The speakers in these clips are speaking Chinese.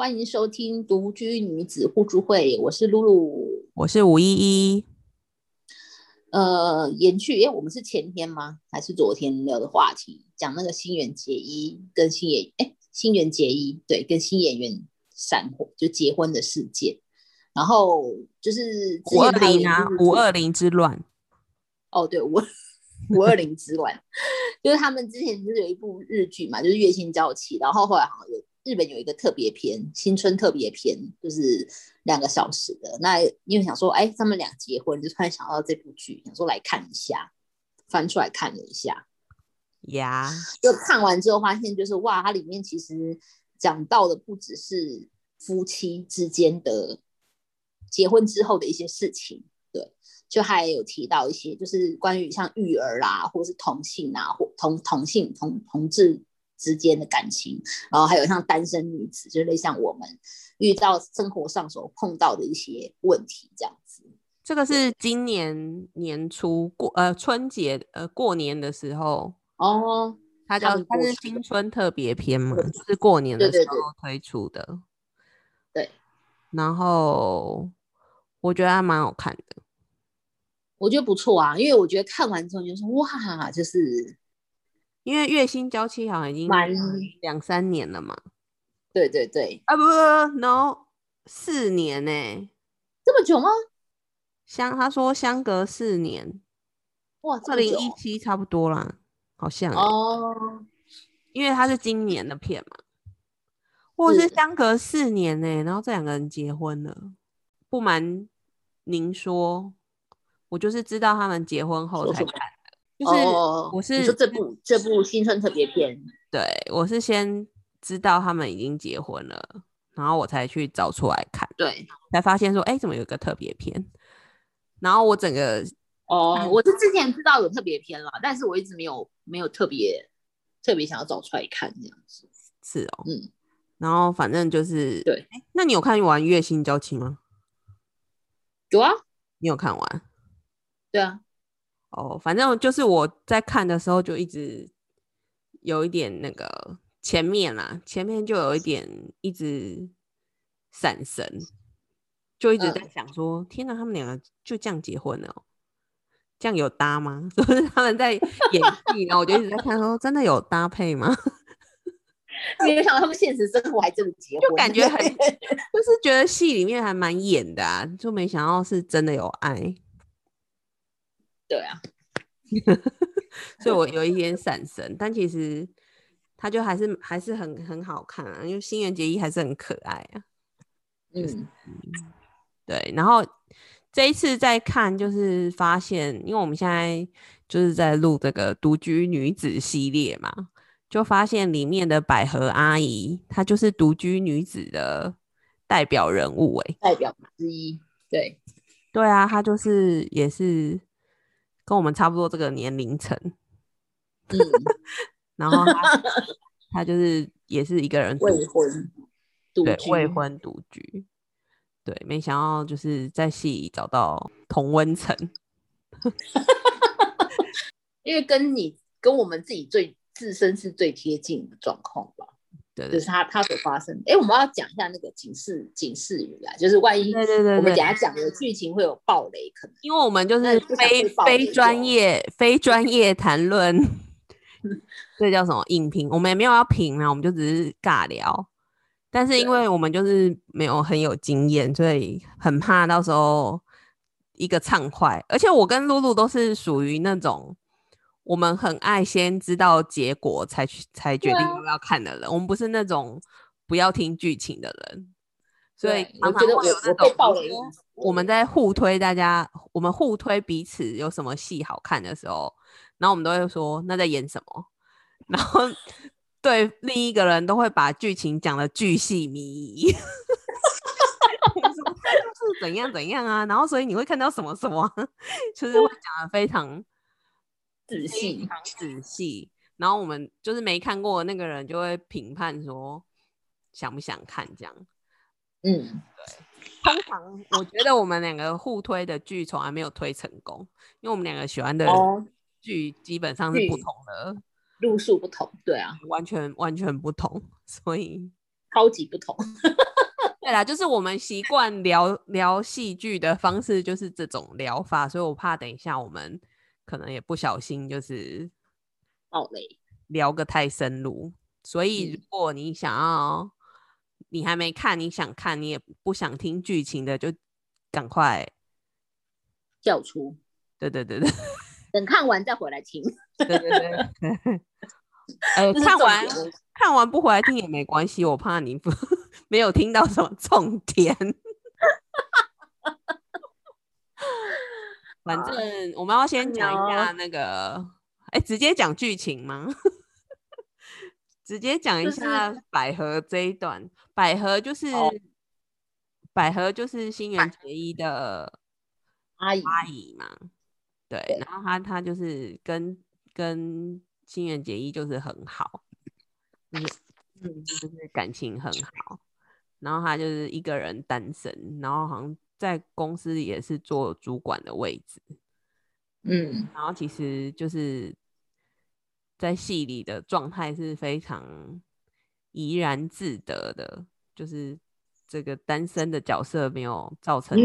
欢迎收听独居女子互助会，我是露露，我是吴依依。呃，延续，哎，我们是前天吗？还是昨天聊的话题？讲那个新垣结衣跟新演，哎，新垣结衣对，跟新演员闪婚就结婚的事件。然后就是五二零啊，五二零之乱。哦，对，五五二零之乱，就是他们之前就是有一部日剧嘛，就是月薪娇妻，然后后来好像有。日本有一个特别篇，新春特别篇，就是两个小时的。那因为想说，哎，他们俩结婚，就突然想到这部剧，想说来看一下，翻出来看了一下，呀，就看完之后发现，就是哇，它里面其实讲到的不只是夫妻之间的结婚之后的一些事情，对，就还有提到一些，就是关于像育儿啦，或是同性啊，或同同性同同志。之间的感情，然后还有像单身女子，就类像我们遇到生活上所碰到的一些问题这样子。这个是今年年初过呃春节呃过年的时候哦，它叫它是新春特别篇嘛，就是过年的时候推出的。对，然后我觉得还蛮好看的，我觉得不错啊，因为我觉得看完之后就是哇，就是。因为月薪交期好像已经满两三年了嘛，对对对，啊不不不，no，四年呢，这么久吗？相他说相隔四年，哇，二零一七差不多啦，好像哦，因为他是今年的片嘛，或是相隔四年呢，然后这两个人结婚了，不瞒您说，我就是知道他们结婚后才看。就是我是说这部这部新春特别篇，对我是先知道他们已经结婚了，然后我才去找出来看，对，才发现说哎，怎么有个特别篇？然后我整个哦，我是之前知道有特别篇了，但是我一直没有没有特别特别想要找出来看这样子，是哦，嗯，然后反正就是对，那你有看完《月薪娇妻》吗？有啊，你有看完？对啊。哦，反正就是我在看的时候就一直有一点那个前面啦，前面就有一点一直闪神，就一直在想说：天哪，他们两个就这样结婚了，这样有搭吗？就是他们在演戏，然后我就一直在看说：真的有搭配吗？没有想到他们现实生活还真的结婚，就感觉很 就是觉得戏里面还蛮演的啊，就没想到是真的有爱。对啊，所以我有一点闪神，但其实他就还是还是很很好看啊，因为新垣结衣还是很可爱啊。嗯，对。然后这一次再看，就是发现，因为我们现在就是在录这个独居女子系列嘛，就发现里面的百合阿姨，她就是独居女子的代表人物哎，代表之一。对，对啊，她就是也是。跟我们差不多这个年龄层，嗯，然后他 他就是也是一个人未婚，对未婚独居，对，没想到就是在戏里找到同温层，因为跟你跟我们自己最自身是最贴近的状况吧。就是他他所发生，哎，我们要讲一下那个警示警示语啊，就是万一对对对，我们等下讲的剧情会有暴雷，可能因为我们就是非非专业非专业谈论，这叫什么影评？我们也没有要评啊，我们就只是尬聊。但是因为我们就是没有很有经验，所以很怕到时候一个畅快。而且我跟露露都是属于那种。我们很爱先知道结果才去才决定要不要看的人，我们不是那种不要听剧情的人，所以我觉得我我被爆了。我们在互推大家，我们互推彼此有什么戏好看的时候，然后我们都会说那在演什么，然后对另一个人都会把剧情讲的巨细靡遗，是怎样怎样啊，然后所以你会看到什么什么，就是会讲的非常。仔细，仔细。然后我们就是没看过那个人，就会评判说想不想看这样。嗯，对。通常我觉得我们两个互推的剧从来没有推成功，因为我们两个喜欢的剧基本上是不同的路数不同。对啊，完全完全不同，所以超级不同。对啦，就是我们习惯聊聊戏剧的方式，就是这种聊法，所以我怕等一下我们可能也不小心就是爆雷，聊个太深入。所以如果你想要，你还没看，你想看，你也不想听剧情的，就赶快叫出。对对对对，等看完再回来听。对对对。呃，看完看完不回来听也没关系，我怕你不 没有听到什么重点。反正我们要先讲一下那个，哎，直接讲剧情吗？直接讲一下百合这一段。百合就是百合就是新垣结衣的阿姨阿姨嘛，对，然后她她就是跟跟。新垣结衣就是很好，就是嗯，就是感情很好。然后她就是一个人单身，然后好像在公司也是做主管的位置，嗯。然后其实就是在戏里的状态是非常怡然自得的，就是这个单身的角色没有造成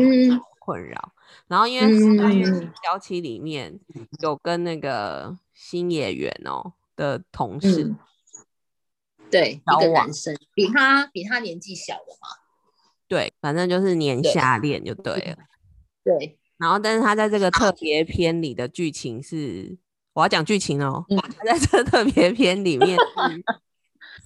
困扰。然后因为《娇妻》里面有跟那个。新演员哦的同事，对，一个男生，比他比他年纪小的嘛，对，反正就是年下恋就对了，对。然后，但是他在这个特别篇里的剧情是，我要讲剧情哦，他在这特别篇里面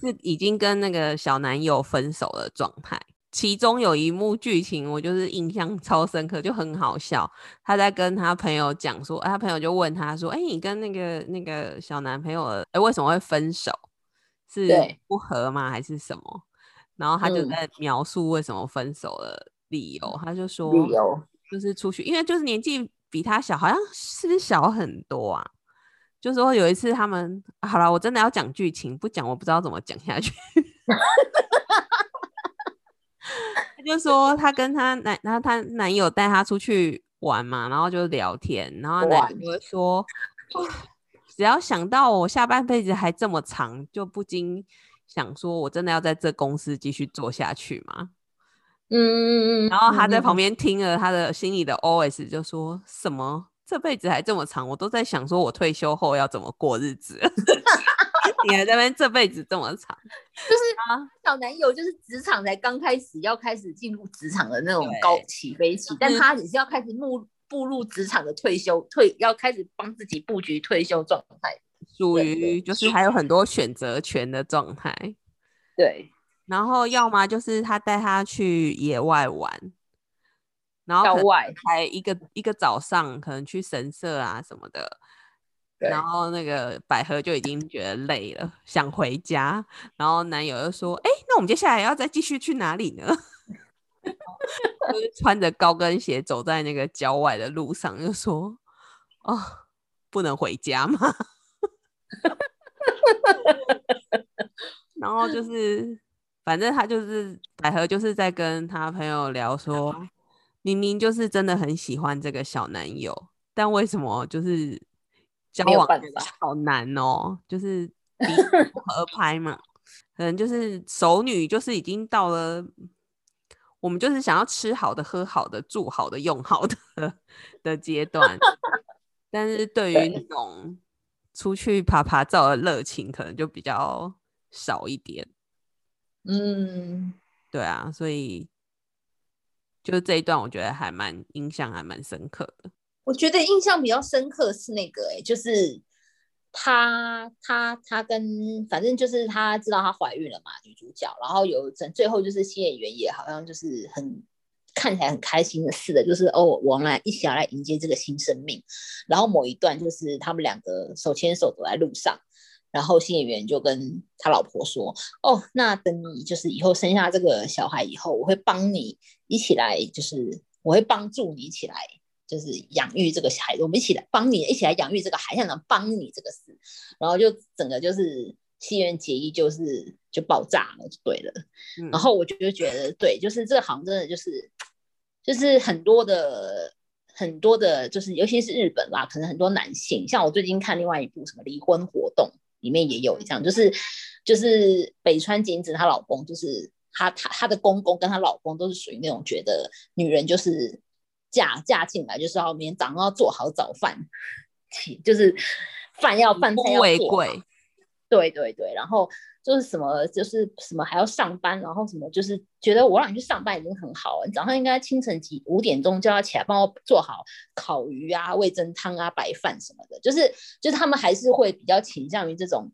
是是已经跟那个小男友分手的状态。其中有一幕剧情，我就是印象超深刻，就很好笑。他在跟他朋友讲说，他朋友就问他说：“哎，你跟那个那个小男朋友，哎，为什么会分手？是不和吗？还是什么？”然后他就在描述为什么分手的理由。他就说：“理由就是出去，因为就是年纪比他小，好像是不是小很多啊？就说有一次他们好了，我真的要讲剧情，不讲我不知道怎么讲下去。”他就说他跟她男，然后她男友带她出去玩嘛，然后就聊天，然后男友就说，只要想到我下半辈子还这么长，就不禁想说，我真的要在这公司继续做下去吗？嗯嗯嗯。然后他在旁边听了，他的心里的 OS 就说什么，这辈子还这么长，我都在想说我退休后要怎么过日子。你还在那边这辈子这么长，就是小男友就是职场才刚开始要开始进入职场的那种高起飞期，但他只是要开始步步入职场的退休退要开始帮自己布局退休状态，属于就是还有很多选择权的状态。对，然后要么就是他带他去野外玩，然后外还一个一个早上可能去神社啊什么的。然后那个百合就已经觉得累了，想回家。然后男友又说：“哎，那我们接下来要再继续去哪里呢？” 就是穿着高跟鞋走在那个郊外的路上，就说：“哦，不能回家吗？” 然后就是，反正他就是百合，就是在跟他朋友聊说，明明就是真的很喜欢这个小男友，但为什么就是？交往好难哦，就是不合拍嘛，可能就是熟女，就是已经到了我们就是想要吃好的、喝好的、住好的、用好的 的阶段，但是对于那种出去爬爬照的热情，可能就比较少一点。嗯，对啊，所以就是这一段，我觉得还蛮印象还蛮深刻的。我觉得印象比较深刻是那个，哎，就是她，她，她跟反正就是她知道她怀孕了嘛，女主角，然后有整最后就是新演员也好像就是很看起来很开心的似的，就是哦，我们来一起来迎接这个新生命。然后某一段就是他们两个手牵手走在路上，然后新演员就跟他老婆说：“哦，那等你就是以后生下这个小孩以后，我会帮你一起来，就是我会帮助你一起来。”就是养育这个孩子，我们一起来帮你，一起来养育这个孩子，能帮你这个事，然后就整个就是西园结衣，就是就爆炸了，就对了。然后我就觉得，对，就是这个行真的就是，就是很多的很多的，就是尤其是日本啦，可能很多男性，像我最近看另外一部什么离婚活动，里面也有这样，就是就是北川景子她老公就是她她她的公公跟她老公都是属于那种觉得女人就是嫁嫁进来就是要每天早上要做好早饭，就是饭要饭菜要做贵。对对对，然后就是什么就是什么还要上班，然后什么就是觉得我让你去上班已经很好了，你早上应该清晨几五点钟就要起来帮我做好烤鱼啊、味增汤啊、白饭什么的，就是就是他们还是会比较倾向于这种，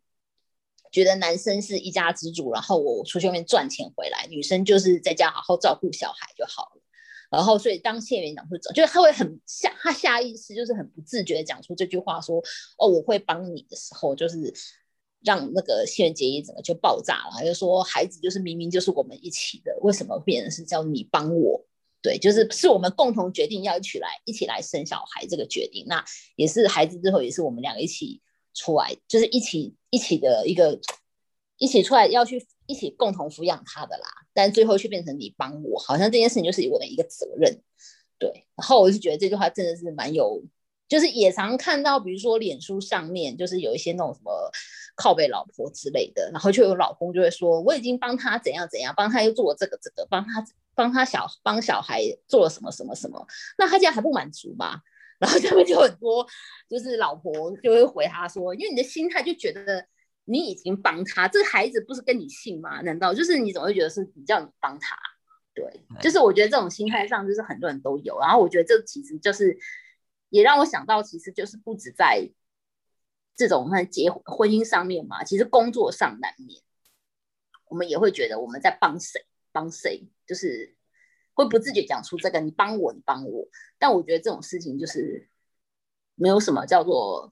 觉得男生是一家之主，然后我出去外面赚钱回来，女生就是在家好好照顾小孩就好了。然后所以当谢元讲出，就是他会很下他下意识就是很不自觉的讲出这句话说哦我会帮你的时候，就是。让那个谢元结衣整个就爆炸了，就说孩子就是明明就是我们一起的，为什么变成是叫你帮我？对，就是是我们共同决定要一起来一起来生小孩这个决定，那也是孩子之后也是我们两个一起出来，就是一起一起的一个一起出来要去一起共同抚养他的啦。但最后却变成你帮我，好像这件事情就是我的一个责任。对，然后我就觉得这句话真的是蛮有。就是也常看到，比如说脸书上面，就是有一些那种什么靠背老婆之类的，然后就有老公就会说，我已经帮他怎样怎样，帮他又做了这个这个，帮他帮他小帮小孩做了什么什么什么，那他这样还不满足吗？然后下面就很多，就是老婆就会回他说，因为你的心态就觉得你已经帮他，这个孩子不是跟你姓吗？难道就是你总会觉得是比较你帮他？对，就是我觉得这种心态上就是很多人都有，然后我觉得这其实就是。也让我想到，其实就是不止在这种在结婚姻上面嘛，其实工作上难免，我们也会觉得我们在帮谁帮谁，就是会不自觉讲出这个“你帮我，你帮我”。但我觉得这种事情就是没有什么叫做，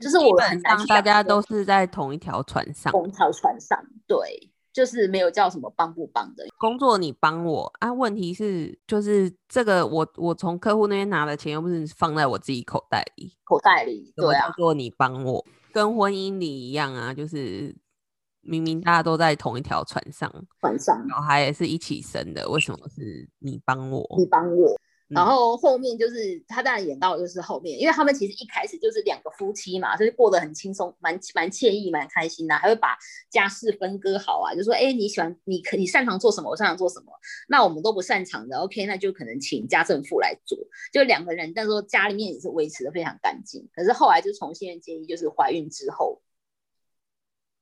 就是我很难大家都是在同一条船上，同一条船上，对。就是没有叫什么帮不帮的工作，你帮我啊？问题是，就是这个我我从客户那边拿的钱，又不是放在我自己口袋里，口袋里对啊。做你帮我，跟婚姻里一样啊，就是明明大家都在同一条船上，船上小孩也是一起生的，为什么是你帮我？你帮我。然后后面就是他当然演到就是后面，因为他们其实一开始就是两个夫妻嘛，所以过得很轻松，蛮蛮惬意，蛮开心的，还会把家事分割好啊，就说哎你喜欢你可你擅长做什么，我擅长做什么，那我们都不擅长的，OK，那就可能请家政妇来做，就两个人，但是说家里面也是维持的非常干净。可是后来就从现在建议就是怀孕之后，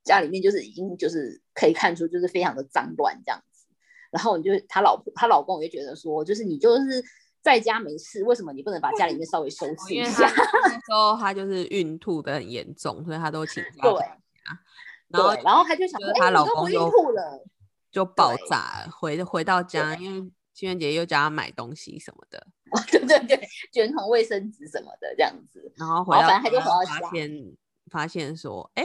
家里面就是已经就是可以看出就是非常的脏乱这样子，然后你就他老婆他老公也觉得说，就是你就是。在家没事，为什么你不能把家里面稍微收拾一下？那时候他就是孕吐的很严重，所以他都请 假。对，然后然后他就想，她老公孕吐了，就爆炸了。回回到家，因为情人节又叫他买东西什么的，对对对，卷筒卫生纸什么的这样子。然后回到他就发现发现说，哎。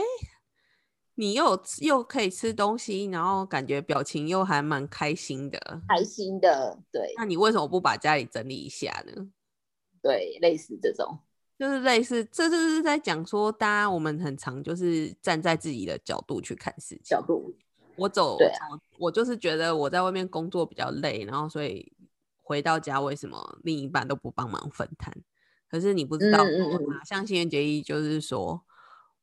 你又又可以吃东西，然后感觉表情又还蛮开心的，开心的，对。那你为什么不把家里整理一下呢？对，类似这种，就是类似，这就是在讲说，大家我们很常就是站在自己的角度去看事情。角度，我走，对啊，我就是觉得我在外面工作比较累，然后所以回到家为什么另一半都不帮忙分摊？可是你不知道，像新垣结衣就是说。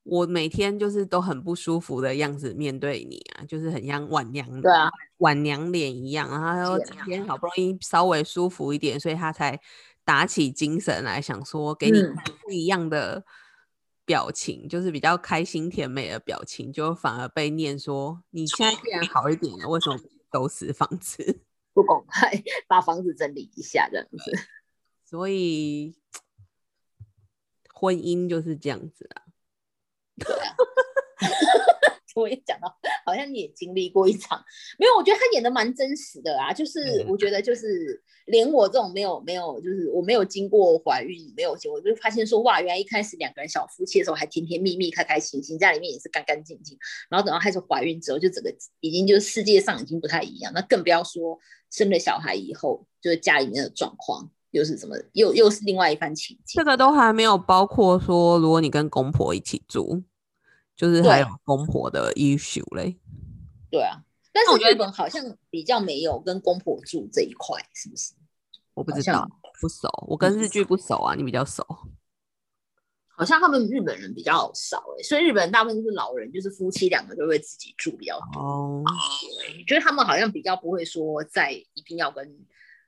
我每天就是都很不舒服的样子面对你啊，就是很像晚娘对啊，晚娘脸一样。然后他说今天好不容易稍微舒服一点，所以他才打起精神来想说给你不一样的表情，就是比较开心甜美的表情，就反而被念说你现在既然好一点了，为什么都是房子 不公开，把房子整理一下这样子？所以 婚姻就是这样子啊。对啊，我也讲到，好像你也经历过一场，没有？我觉得他演的蛮真实的啊，就是我觉得就是连我这种没有没有，就是我没有经过怀孕，没有结，我就发现说哇，原来一开始两个人小夫妻的时候还甜甜蜜蜜、开开心心，家里面也是干干净净，然后等到开始怀孕之后，就整个已经就是世界上已经不太一样，那更不要说生了小孩以后，就是家里面的状况。又是怎么？又又是另外一番情景。这个都还没有包括说，如果你跟公婆一起住，就是还有公婆的 issue 嘞。对啊，但是日本好像比较没有跟公婆住这一块，是不是？我不知道，不熟。我跟日剧不熟啊，你比较熟。好像他们日本人比较少哎，所以日本人大部分都是老人，就是夫妻两个都会自己住比较多。哦，觉得他们好像比较不会说在一定要跟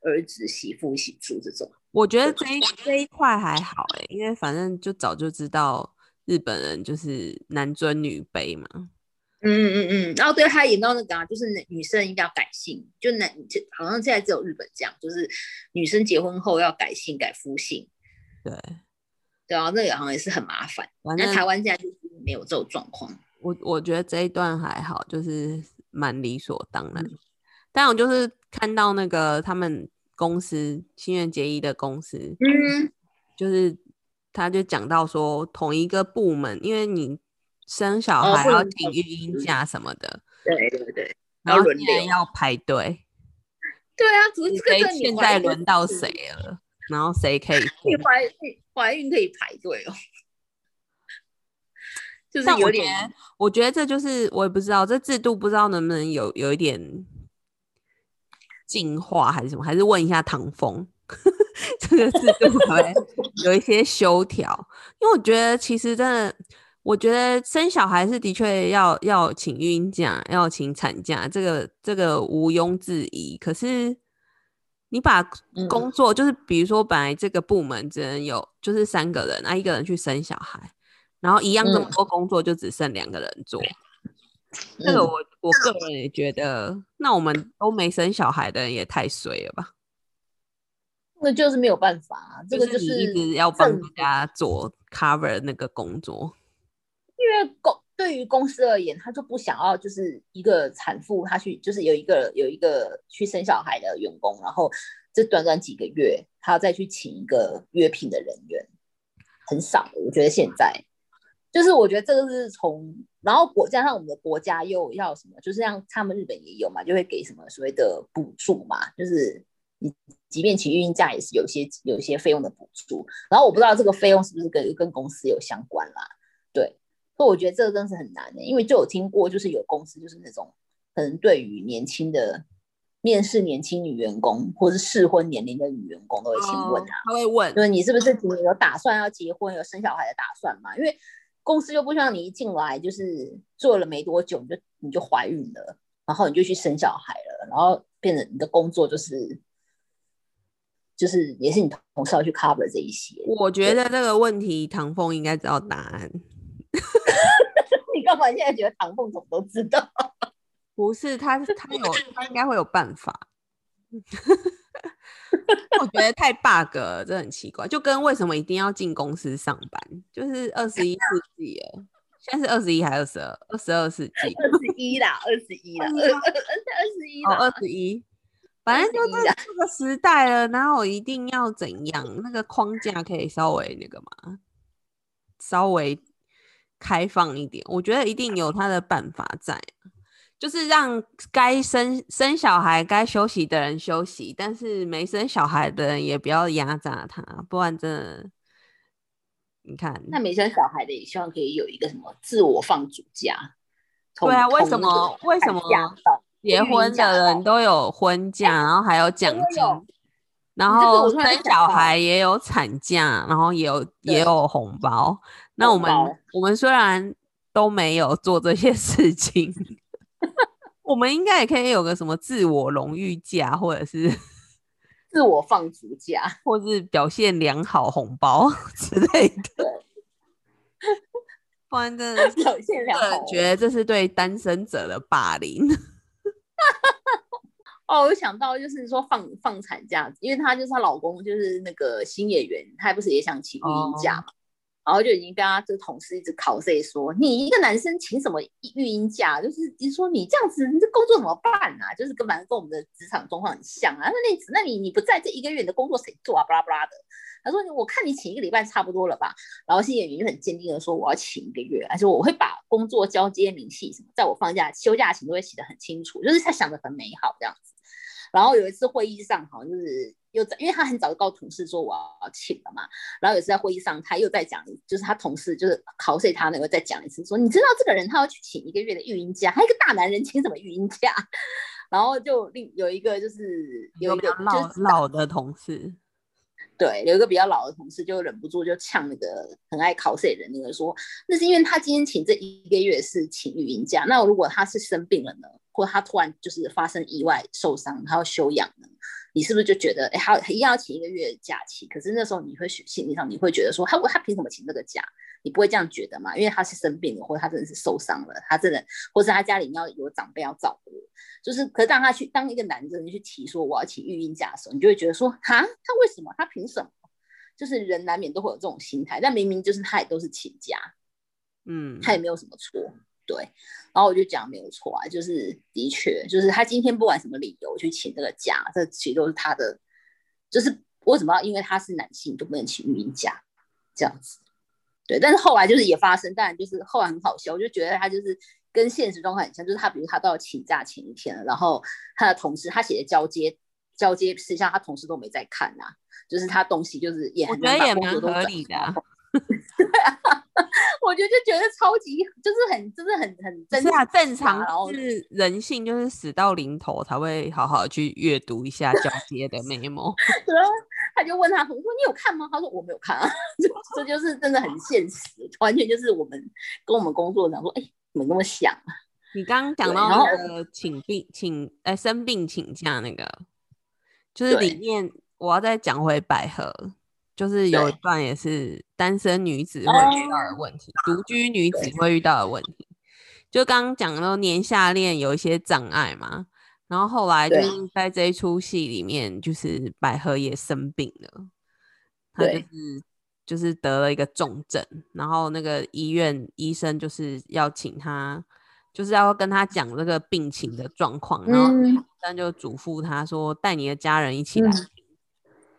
儿子媳妇一起住这种。我觉得这一这一块还好哎，因为反正就早就知道日本人就是男尊女卑嘛。嗯嗯嗯，然后对他演到那个啊，就是女生一定要改姓，就男好像现在只有日本这样，就是女生结婚后要改姓改夫姓。对。对啊，那个好像也是很麻烦。那台湾现在就是没有这种状况。我我觉得这一段还好，就是蛮理所当然。但我就是看到那个他们公司新垣结衣的公司，嗯，就是他就讲到说，同一个部门，因为你生小孩要请育婴假什么的，对对对，然后现在要排队。对啊，只是这个现在轮到谁了？然后谁可以？你怀孕怀孕可以排队哦，就是有点。我觉得这就是我也不知道，这制度不知道能不能有有一点进化还是什么？还是问一下唐风，这个制度会有一些修条？因为我觉得其实真的，我觉得生小孩是的确要要请孕假，要请产假，这个这个毋庸置疑。可是。你把工作就是，比如说，本来这个部门只能有就是三个人，啊，一个人去生小孩，然后一样这么多工作就只剩两个人做。这个我我个人也觉得，那我们都没生小孩的人也太衰了吧？那就是没有办法，这个就是一直要帮大家做 cover 那个工作，因为公。对于公司而言，他就不想要就是一个产妇，她去就是有一个有一个去生小孩的员工，然后这短短几个月，他要再去请一个约聘的人员，很少。我觉得现在就是我觉得这个是从，然后国加上我们的国家又要什么，就是像他们日本也有嘛，就会给什么所谓的补助嘛，就是你即便请孕假也是有些有一些费用的补助。然后我不知道这个费用是不是跟跟公司有相关啦，对。我觉得这个真是很难的，因为就有听过，就是有公司就是那种可能对于年轻的面试年轻女员工，或是适婚年龄的女员工，都会先问他，他会问，就是你是不是有打算要结婚、有生小孩的打算嘛？因为公司又不希望你一进来就是做了没多久你就你就怀孕了，然后你就去生小孩了，然后变成你的工作就是就是也是你同事要去 cover 这一些。我觉得这个问题唐凤应该知道答案。你干嘛现在觉得唐凤怎么都知道？不是他，他有，他应该会有办法。我觉得太 bug 了，这很奇怪。就跟为什么一定要进公司上班？就是二十一世纪了，现在是二十一还是二十二？二十二世纪，二十一啦，二十一啦，二二十一，哦，二十一。反正就是这个时代了，然后一定要怎样？那个框架可以稍微那个嘛，稍微。开放一点，我觉得一定有他的办法在，就是让该生生小孩、该休息的人休息，但是没生小孩的人也不要压榨他，不然真的，你看，那没生小孩的也希望可以有一个什么自我放暑假。对啊，为什么为什么结婚的人都有婚假，然后还有奖金，然后生小孩也有产假，然后也有也有红包。那我们我们虽然都没有做这些事情，我们应该也可以有个什么自我荣誉假，或者是 自我放逐假，或是表现良好红包 之类的。不然真的表现良好，觉得这是对单身者的霸凌。哦，我想到就是说放放产假，因为她就是她老公就是那个新演员，他不是也想请育婴假嘛？然后就已经跟他这个同事一直考试说，你一个男生请什么育婴假？就是你说你这样子，你这工作怎么办啊？就是跟反正跟我们的职场状况很像啊。那那那你你不在这一个月，你的工作谁做啊？巴拉巴拉的。他说我看你请一个礼拜差不多了吧。然后新演员就很坚定的说我要请一个月，而且我会把工作交接明细什么，在我放假休假前都会写的很清楚，就是他想的很美好这样子。然后有一次会议上，好像就是。又在，因为他很早就告诉同事说我要请了嘛，然后有次在会议上，他又在讲，就是他同事就是考碎他那个再讲一次，说你知道这个人他要去请一个月的育婴假，他一个大男人请什么育婴假？然后就另有一个就是有一个老老的同事，对，有一个比较老的同事就忍不住就呛那个很爱考试的，那个说，那是因为他今天请这一个月是请育婴假，那如果他是生病了呢，或他突然就是发生意外受伤，他要休养呢，你是不是就觉得，哎，他一定要请一个月假期？可是那时候你会心理上你会觉得说，他他凭什么请这个假？你不会这样觉得嘛？因为他是生病了，或者他真的是受伤了，他真的，或是他家里要有长辈要照顾，就是，可是当他去当一个男人去提说我要请育婴假的时候，你就会觉得说，哈，他为什么？他凭什么？就是人难免都会有这种心态，但明明就是他也都是请假，嗯，他也没有什么错，对。然后我就讲没有错啊，就是的确，就是他今天不管什么理由去请这个假，这其实都是他的，就是为什么要因为他是男性就不能请育婴假这样子？对，但是后来就是也发生，当然就是后来很好笑，我就觉得他就是跟现实状况很像，就是他比如他都要请假前一天了，然后他的同事他写的交接交接事项，他同事都没在看呐，就是他东西就是也很觉得也蛮合理的。我觉得就觉得超级，就是很，就是很很正常。正常是人性，就是死到临头才会好好去阅读一下交接的 memo。对啊，他就问他，我说你有看吗？他说我没有看啊。这就是真的很现实，完全就是我们跟我们工作讲说，哎，怎么那么想啊？你刚刚讲到那个请病请哎生病请假那个，就是里面我要再讲回百合。就是有一段也是单身女子会遇到的问题，独居女子会遇到的问题。就刚刚讲到年下恋有一些障碍嘛，然后后来就是在这一出戏里面，就是百合也生病了，她就是就是得了一个重症，然后那个医院医生就是要请她，就是要跟她讲这个病情的状况，然后医生就嘱咐她说带你的家人一起来。嗯，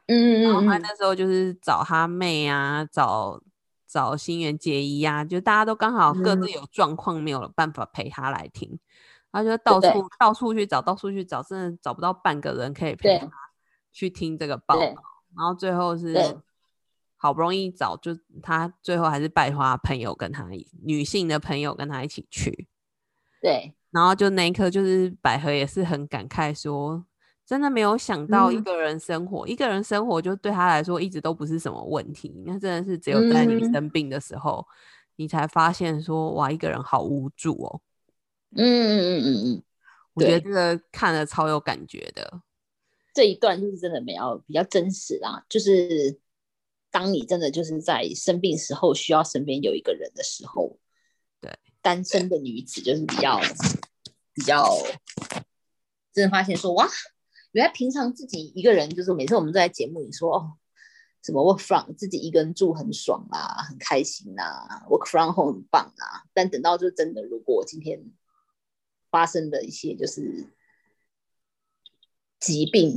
然后他那时候就是找他妹啊，找找新垣结衣啊，就大家都刚好各自有状况，没有办法陪他来听，他就到处到处去找，到处去找，真的找不到半个人可以陪他去听这个报道。然后最后是好不容易找，就他最后还是拜托朋友跟他女性的朋友跟他一起去。对，然后就那一刻，就是百合也是很感慨说。真的没有想到一个人生活，一个人生活就对他来说一直都不是什么问题。那真的是只有在你生病的时候，你才发现说哇，一个人好无助哦。嗯嗯嗯嗯嗯，我觉得这个看了超有感觉的。这一段就是真的比较比较真实啦，就是当你真的就是在生病时候需要身边有一个人的时候，对单身的女子就是比较比较真的发现说哇。原来平常自己一个人，就是每次我们在节目里说哦，什么 work from 自己一个人住很爽啊，很开心啊，work from home 很棒啊。但等到就真的，如果今天发生的一些就是疾病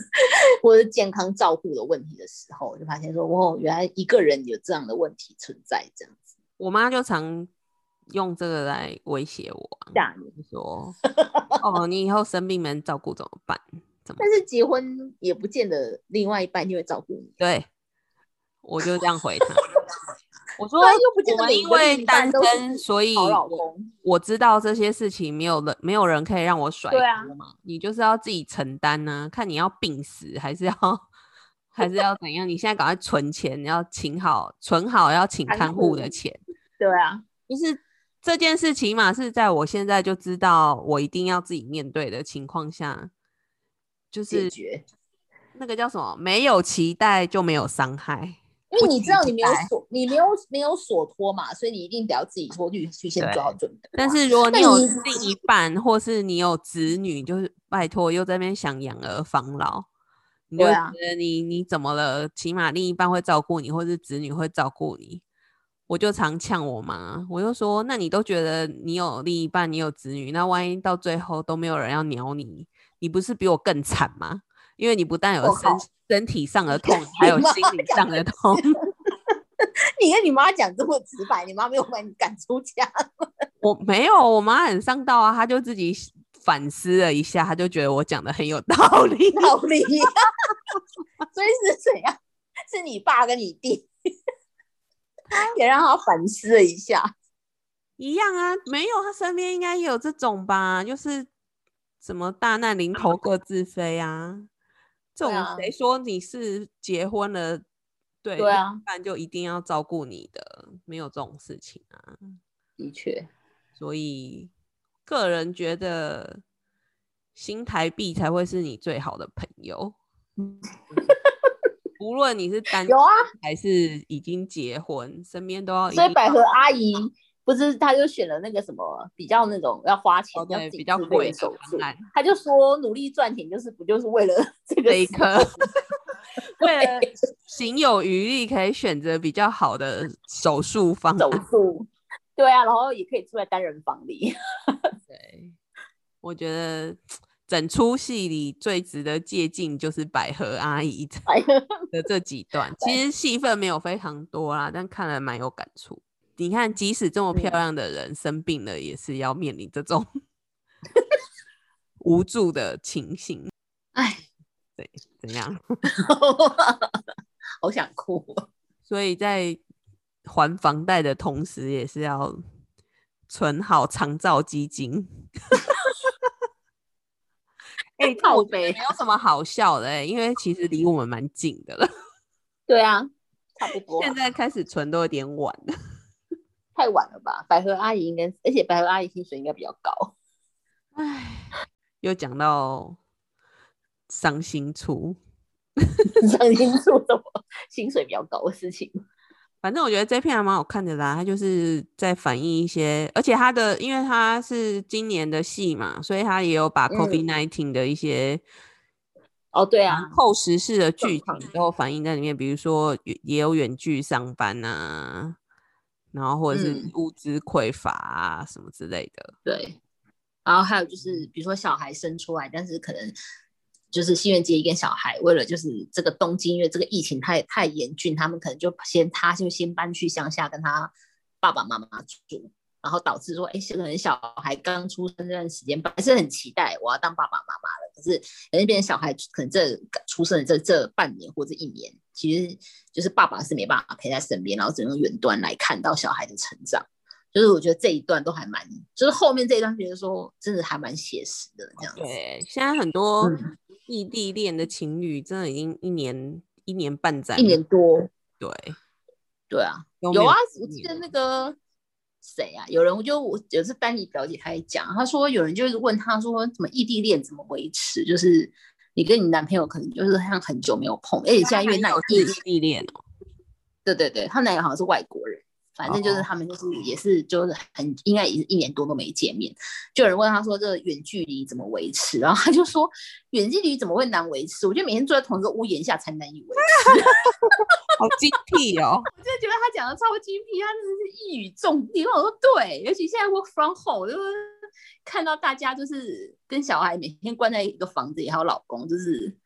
或者健康照顾的问题的时候，就发现说哦，原来一个人有这样的问题存在，这样子。我妈就常用这个来威胁我，吓你说 哦，你以后生病没人照顾怎么办？但是结婚也不见得另外一半就会照顾你。对，我就这样回他。我说又不见得因为单身，所以我知道这些事情没有人没有人可以让我甩锅嘛。你就是要自己承担呢，看你要病死还是要还是要怎样？你现在赶快存钱，要请好存好要请看护的钱。对啊，就是这件事起码是在我现在就知道我一定要自己面对的情况下。就是那个叫什么？没有期待就没有伤害，因为你知道你没有所，你没有没有所托嘛，所以你一定得要自己托去去先做好准备。但是如果你有另一半，或是你有子女，就是拜托又在那边想养儿防老，你就觉得你你怎么了？起码另一半会照顾你，或是子女会照顾你。我就常呛我妈，我就说：那你都觉得你有另一半，你有子女，那万一到最后都没有人要鸟你？你不是比我更惨吗？因为你不但有身身体上的痛，还有心理上的痛。你跟你妈讲这么直白，你妈没有把你赶出家？我没有，我妈很上道啊，她就自己反思了一下，她就觉得我讲的很有道理，道理。所以是怎样？是你爸跟你弟 也让他反思了一下，一样啊？没有，他身边应该也有这种吧？就是。什么大难临头 各自飞啊？这种谁说你是结婚了，对对啊，然就一定要照顾你的，没有这种事情啊。的确，所以个人觉得新台币才会是你最好的朋友。无论你是单有啊，还是已经结婚，身边都要。所以百合阿姨不是，她就选了那个什么比较那种要花钱、对比较贵的手术。她就说努力赚钱就是不就是为了 这个一颗，为了行有余力可以选择比较好的手术方手术。对啊，然后也可以住在单人房里。对，我觉得。整出戏里最值得借鉴就是百合阿姨的这几段，其实戏份没有非常多啦，但看了蛮有感触。你看，即使这么漂亮的人生病了，也是要面临这种无助的情形。哎，对，怎样？好想哭。所以在还房贷的同时，也是要存好长照基金。哎，靠北没有什么好笑的哎，因为其实离我们蛮近的了。对啊，差不多。现在开始存都有点晚了，太晚了吧？百合阿姨应该，而且百合阿姨薪水应该比较高。哎，又讲到伤心处，伤心处什么？薪水比较高的事情。反正我觉得这片还蛮好看的啦，它就是在反映一些，而且它的因为它是今年的戏嘛，所以它也有把 COVID nineteen 的一些哦对啊后时事的剧情都反映在里面，比如说也有远距上班啊，然后或者是物资匮乏啊什么之类的。对，然后还有就是比如说小孩生出来，但是可能。就是新垣结衣跟小孩为了就是这个东京，因为这个疫情太太严峻，他们可能就先他就先搬去乡下跟他爸爸妈妈住，然后导致说，哎，可能小孩刚出生这段时间，本来是很期待我要当爸爸妈妈了，可是那边小孩可能这出生的这这半年或者一年，其实就是爸爸是没办法陪在身边，然后只能远端来看到小孩的成长。就是我觉得这一段都还蛮，就是后面这一段觉得说真的还蛮写实的这样子。对，现在很多。异地恋的情侣真的已经一年一年半载，一年多。对，对啊，有啊，我记得那个谁啊，有人我就我有次丹妮表姐她也讲，她说有人就是问她说，怎么异地恋怎么维持？就是你跟你男朋友可能就是像很久没有碰，而且现在因为那有异地恋哦。对对对，他男友好像是外国人。反正就是他们就是也是就是很应该也是一年多都没见面，就有人问他说这远距离怎么维持，然后他就说远距离怎么会难维持？我觉得每天住在同一个屋檐下才难以维持。好精辟哦！我真的觉得他讲的超精辟，他真的是一语中的。我说对，尤其现在 work from home，就是看到大家就是跟小孩每天关在一个房子里，还有老公就是。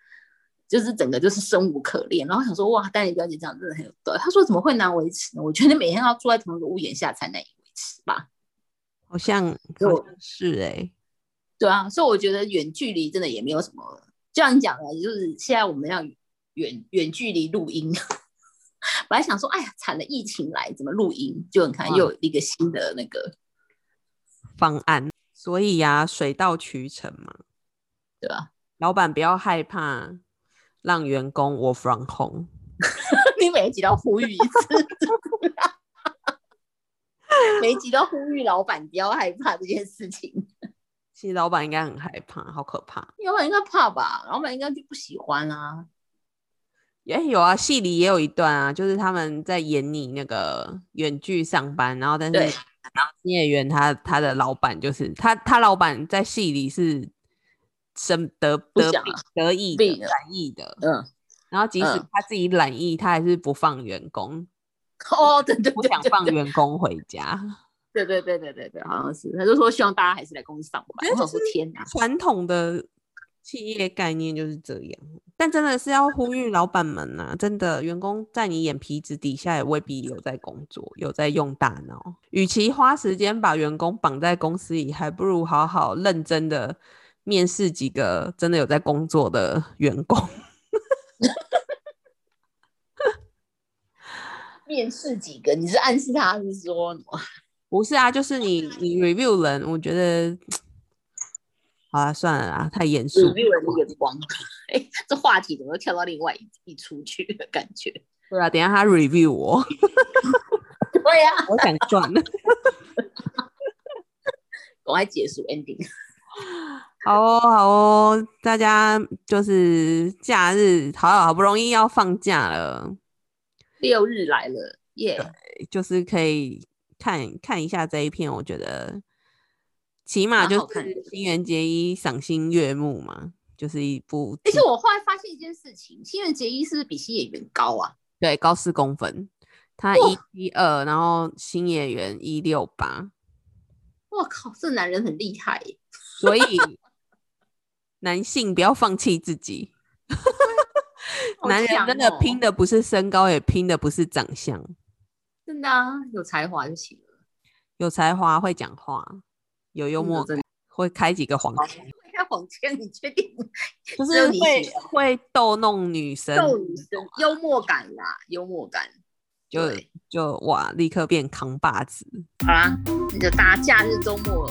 就是整个就是生无可恋，然后想说哇，丹尼表姐这样真的很有道理。他说怎么会难维持呢？我觉得每天要住在同一个屋檐下才难以维持吧。好像就是哎，对啊，所以我觉得远距离真的也没有什么。就像你讲的，就是现在我们要远远距离录音，本来想说哎呀惨了，疫情来怎么录音？就你看又有一个新的那个方案，所以呀，水到渠成嘛，对吧？老板不要害怕。让员工 work from home，你每一集都呼吁一次，每一集都呼吁老板不要害怕这件事情。其实老板应该很害怕，好可怕。老板应该怕吧？老板应该就不喜欢啊。也有啊，戏里也有一段啊，就是他们在演你那个远距上班，然后但是然后新演员他他的老板就是他他老板在戏里是。生得得病得意染疫的，嗯，然后即使他自己染疫，他还是不放员工。哦，对对，不想放 员工回家。对对对对对对，好像是，他就说希望大家还是来公司上班。我说天哪，传统的企业概念就是这样。但真的是要呼吁老板们呐，真的，员工在你眼皮子底下也未必有在工作，有在用大脑。与其花时间把员工绑在公司里，还不如好好认真的。面试几个真的有在工作的员工，面试几个？你是暗示他是说？不是啊，就是你 你 review 人，我觉得，好啊，算了啦，太严肃。review 人的眼光，哎，这话题怎么跳到另外一一出去的感觉？对啊，等下他 review 我。对呀，我想赚。赶快结束 ending。好哦，好哦，大家就是假日，好好不容易要放假了，六日来了，耶！就是可以看看一下这一片，我觉得起码就是新垣结衣赏心悦目嘛，就是一部。而且我后来发现一件事情，新垣结衣是不是比新演员高啊？对，高四公分，他一一二，然后新演员一六八。我靠，这男人很厉害，所以。男性不要放弃自己，男人真的拼的不是身高，也拼的不是长相，真的啊，有才华就行了。有才华会讲话，有幽默感，会开几个黄腔。会开黄腔？你确定？就是会会逗弄女生，逗女生，幽默感啦，幽默感，就就哇，立刻变扛把子。好啦，那就大家假日周末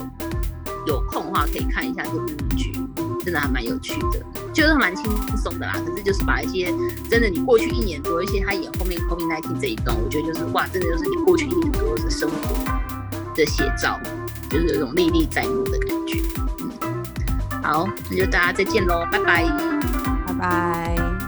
有空的话，可以看一下这部剧。真的还蛮有趣的，就是蛮轻松的啦。可是就是把一些真的你过去一年多一些他演后面 COVID nineteen 这一段，我觉得就是哇，真的就是你过去一年多的生活的写照，就是有种历历在目的感觉。嗯，好，那就大家再见喽，拜拜，拜拜。